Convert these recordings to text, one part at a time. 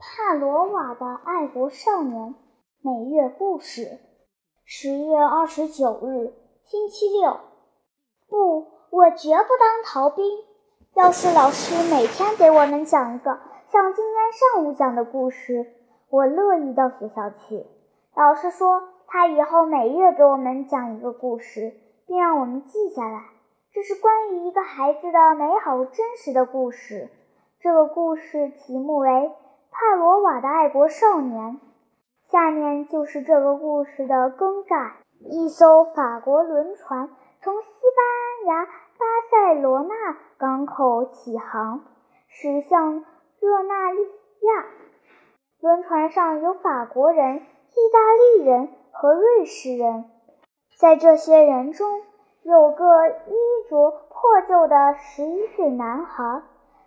帕罗瓦的爱国少年，每月故事。十月二十九日，星期六。不，我绝不当逃兵。要是老师每天给我们讲一个像今天上午讲的故事，我乐意到学校去。老师说，他以后每月给我们讲一个故事，并让我们记下来。这是关于一个孩子的美好真实的故事。这个故事题目为。帕罗瓦的爱国少年，下面就是这个故事的更改。一艘法国轮船从西班牙巴塞罗那港口起航，驶向热那利亚。轮船上有法国人、意大利人和瑞士人。在这些人中，有个衣着破旧的十一岁男孩，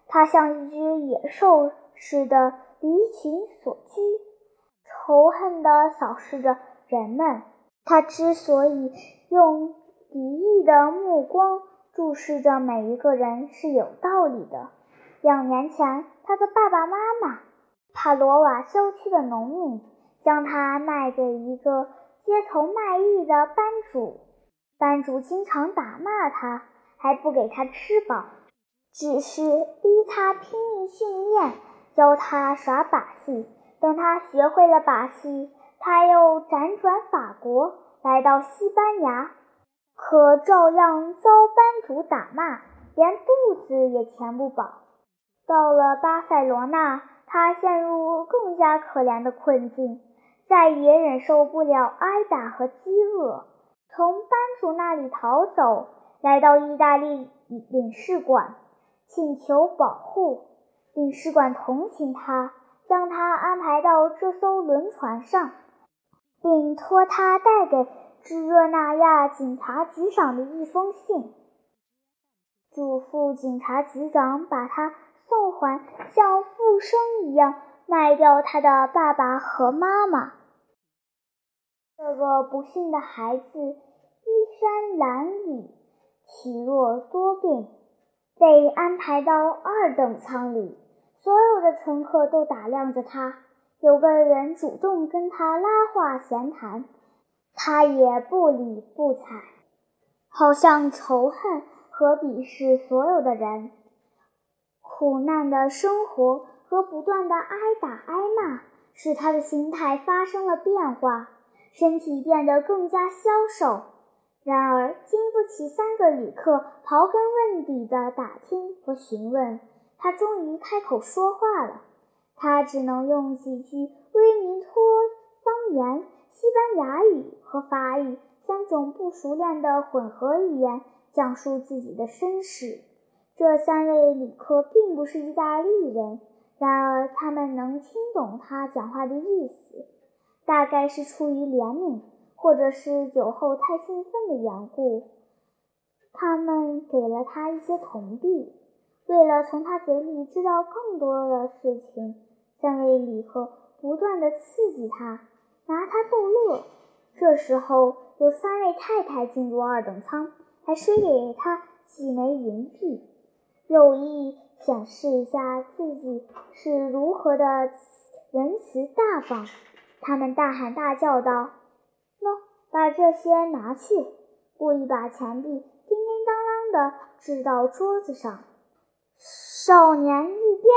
他像一只野兽似的。离群所居，仇恨地扫视着人们。他之所以用敌意的目光注视着每一个人，是有道理的。两年前，他的爸爸妈妈——帕罗瓦郊区的农民，将他卖给一个街头卖艺的班主。班主经常打骂他，还不给他吃饱，只是逼他拼命训练。教他耍把戏，等他学会了把戏，他又辗转法国，来到西班牙，可照样遭班主打骂，连肚子也填不饱。到了巴塞罗那，他陷入更加可怜的困境，再也忍受不了挨打和饥饿，从班主那里逃走，来到意大利领事馆，请求保护。领事馆同情他，将他安排到这艘轮船上，并托他带给智热那亚警察局长的一封信，嘱咐警察局长把他送还，像复生一样卖掉他的爸爸和妈妈。这个不幸的孩子衣衫褴褛，体弱多病，被安排到二等舱里。所有的乘客都打量着他，有个人主动跟他拉话闲谈，他也不理不睬，好像仇恨和鄙视所有的人。苦难的生活和不断的挨打挨骂，使他的心态发生了变化，身体变得更加消瘦。然而，经不起三个旅客刨根问底的打听和询问。他终于开口说话了。他只能用几句威尼托方言、西班牙语和法语三种不熟练的混合语言讲述自己的身世。这三位旅客并不是意大利人，然而他们能听懂他讲话的意思。大概是出于怜悯，或者是酒后太兴奋的缘故，他们给了他一些铜币。为了从他嘴里知道更多的事情，三位旅客不断地刺激他，拿他逗乐。这时候，有三位太太进入二等舱，还塞给他几枚银币，有意显示一下自己是如何的仁慈大方。他们大喊大叫道：“喏，把这些拿去！”故意把钱币叮叮当当地掷到桌子上。少年一边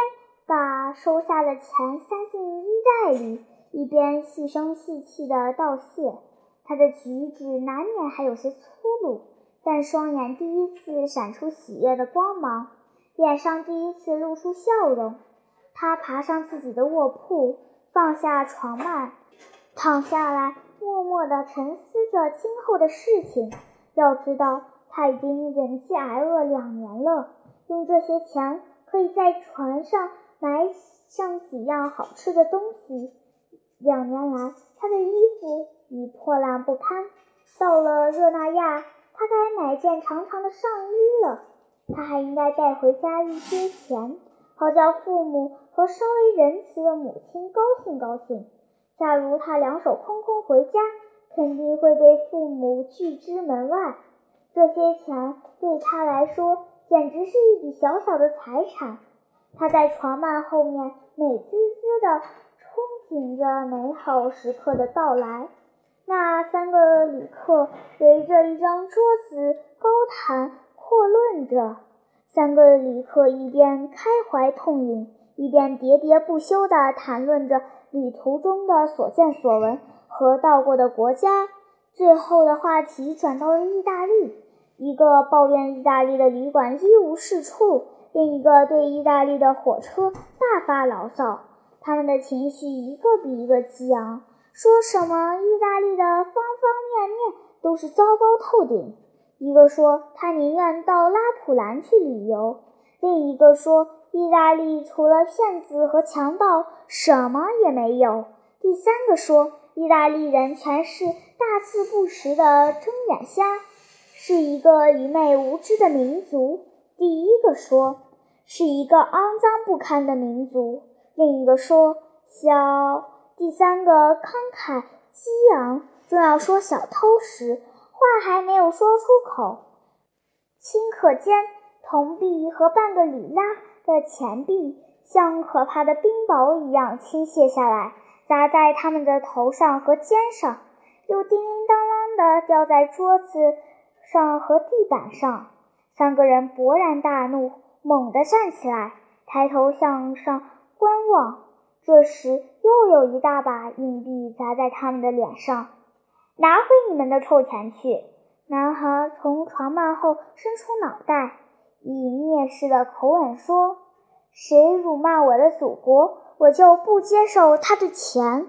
把收下的钱塞进衣袋里，一边细声细气地道谢。他的举止难免还有些粗鲁，但双眼第一次闪出喜悦的光芒，脸上第一次露出笑容。他爬上自己的卧铺，放下床幔，躺下来，默默地沉思着今后的事情。要知道，他已经忍饥挨饿两年了，用这些钱。可以在船上买上几样好吃的东西。两年来，他的衣服已破烂不堪。到了热那亚，他该买件长长的上衣了。他还应该带回家一些钱，好叫父母和稍微仁慈的母亲高兴高兴。假如他两手空空回家，肯定会被父母拒之门外。这些钱对他来说。简直是一笔小小的财产，他在床幔后面美滋滋地憧憬着美好时刻的到来。那三个旅客围着一张桌子高谈阔论着。三个旅客一边开怀痛饮，一边喋喋不休地谈论着旅途中的所见所闻和到过的国家。最后的话题转到了意大利，一个抱怨意大利的旅馆一无是处，另一个对意大利的火车大发牢骚。他们的情绪一个比一个激昂。说什么意大利的方方面面都是糟糕透顶。一个说他宁愿到拉普兰去旅游，另一个说意大利除了骗子和强盗什么也没有。第三个说意大利人全是大字不识的睁眼瞎，是一个愚昧无知的民族。第一个说是一个肮脏不堪的民族，另一个说小。第三个慷慨激昂，正要说小偷时，话还没有说出口，顷刻间，铜币和半个里拉的钱币像可怕的冰雹一样倾泻下来，砸在他们的头上和肩上，又叮叮当啷的掉在桌子上和地板上。三个人勃然大怒，猛地站起来，抬头向上观望。这时，又有一大把硬币砸在他们的脸上。拿回你们的臭钱去！男孩从床幔后伸出脑袋，以蔑视的口吻说：“谁辱骂我的祖国，我就不接受他的钱。”